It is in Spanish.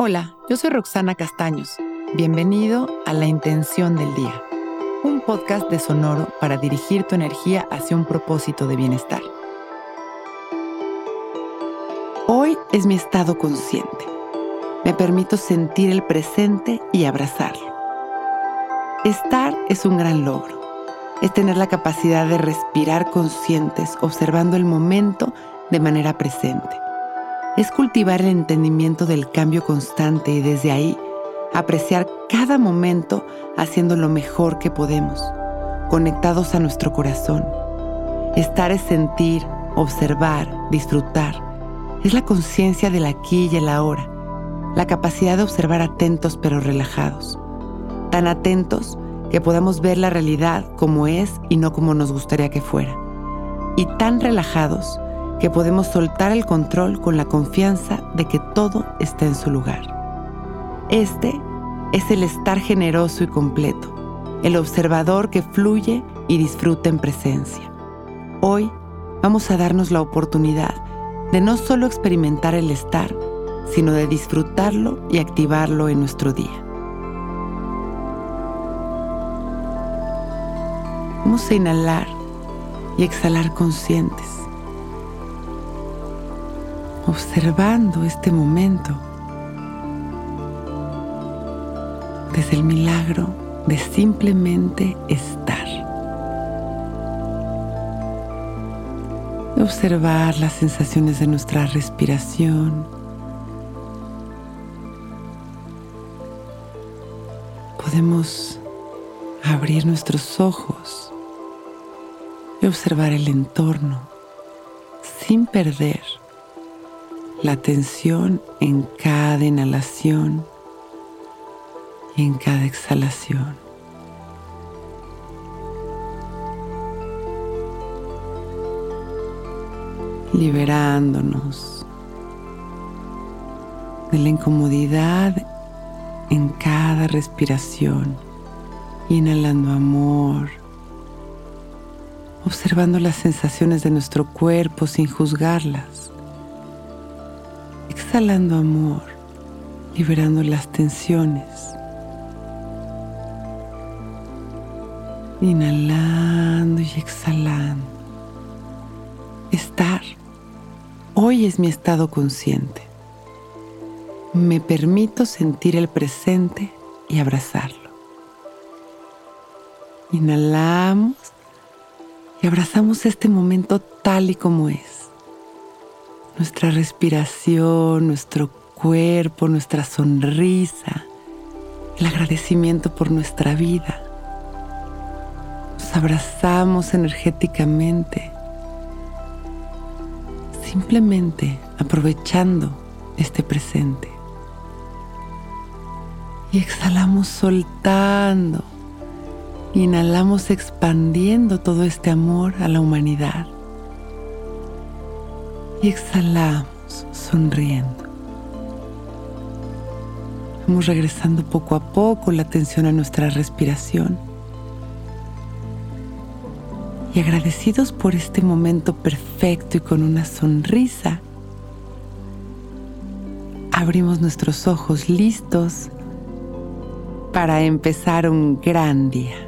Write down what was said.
Hola, yo soy Roxana Castaños. Bienvenido a La Intención del Día, un podcast de Sonoro para dirigir tu energía hacia un propósito de bienestar. Hoy es mi estado consciente. Me permito sentir el presente y abrazarlo. Estar es un gran logro. Es tener la capacidad de respirar conscientes observando el momento de manera presente es cultivar el entendimiento del cambio constante y desde ahí apreciar cada momento haciendo lo mejor que podemos, conectados a nuestro corazón. Estar es sentir, observar, disfrutar. Es la conciencia del aquí y el ahora, la capacidad de observar atentos pero relajados. Tan atentos que podamos ver la realidad como es y no como nos gustaría que fuera. Y tan relajados que podemos soltar el control con la confianza de que todo está en su lugar. Este es el estar generoso y completo, el observador que fluye y disfruta en presencia. Hoy vamos a darnos la oportunidad de no solo experimentar el estar, sino de disfrutarlo y activarlo en nuestro día. Vamos a inhalar y exhalar conscientes observando este momento desde el milagro de simplemente estar. Observar las sensaciones de nuestra respiración. Podemos abrir nuestros ojos y observar el entorno sin perder la atención en cada inhalación y en cada exhalación. Liberándonos de la incomodidad en cada respiración, inhalando amor, observando las sensaciones de nuestro cuerpo sin juzgarlas exhalando amor, liberando las tensiones. Inhalando y exhalando. Estar. Hoy es mi estado consciente. Me permito sentir el presente y abrazarlo. Inhalamos y abrazamos este momento tal y como es nuestra respiración, nuestro cuerpo, nuestra sonrisa, el agradecimiento por nuestra vida. Nos abrazamos energéticamente, simplemente aprovechando este presente. Y exhalamos soltando. Inhalamos expandiendo todo este amor a la humanidad y exhalamos sonriendo. Vamos regresando poco a poco la atención a nuestra respiración. Y agradecidos por este momento perfecto y con una sonrisa, abrimos nuestros ojos listos para empezar un gran día.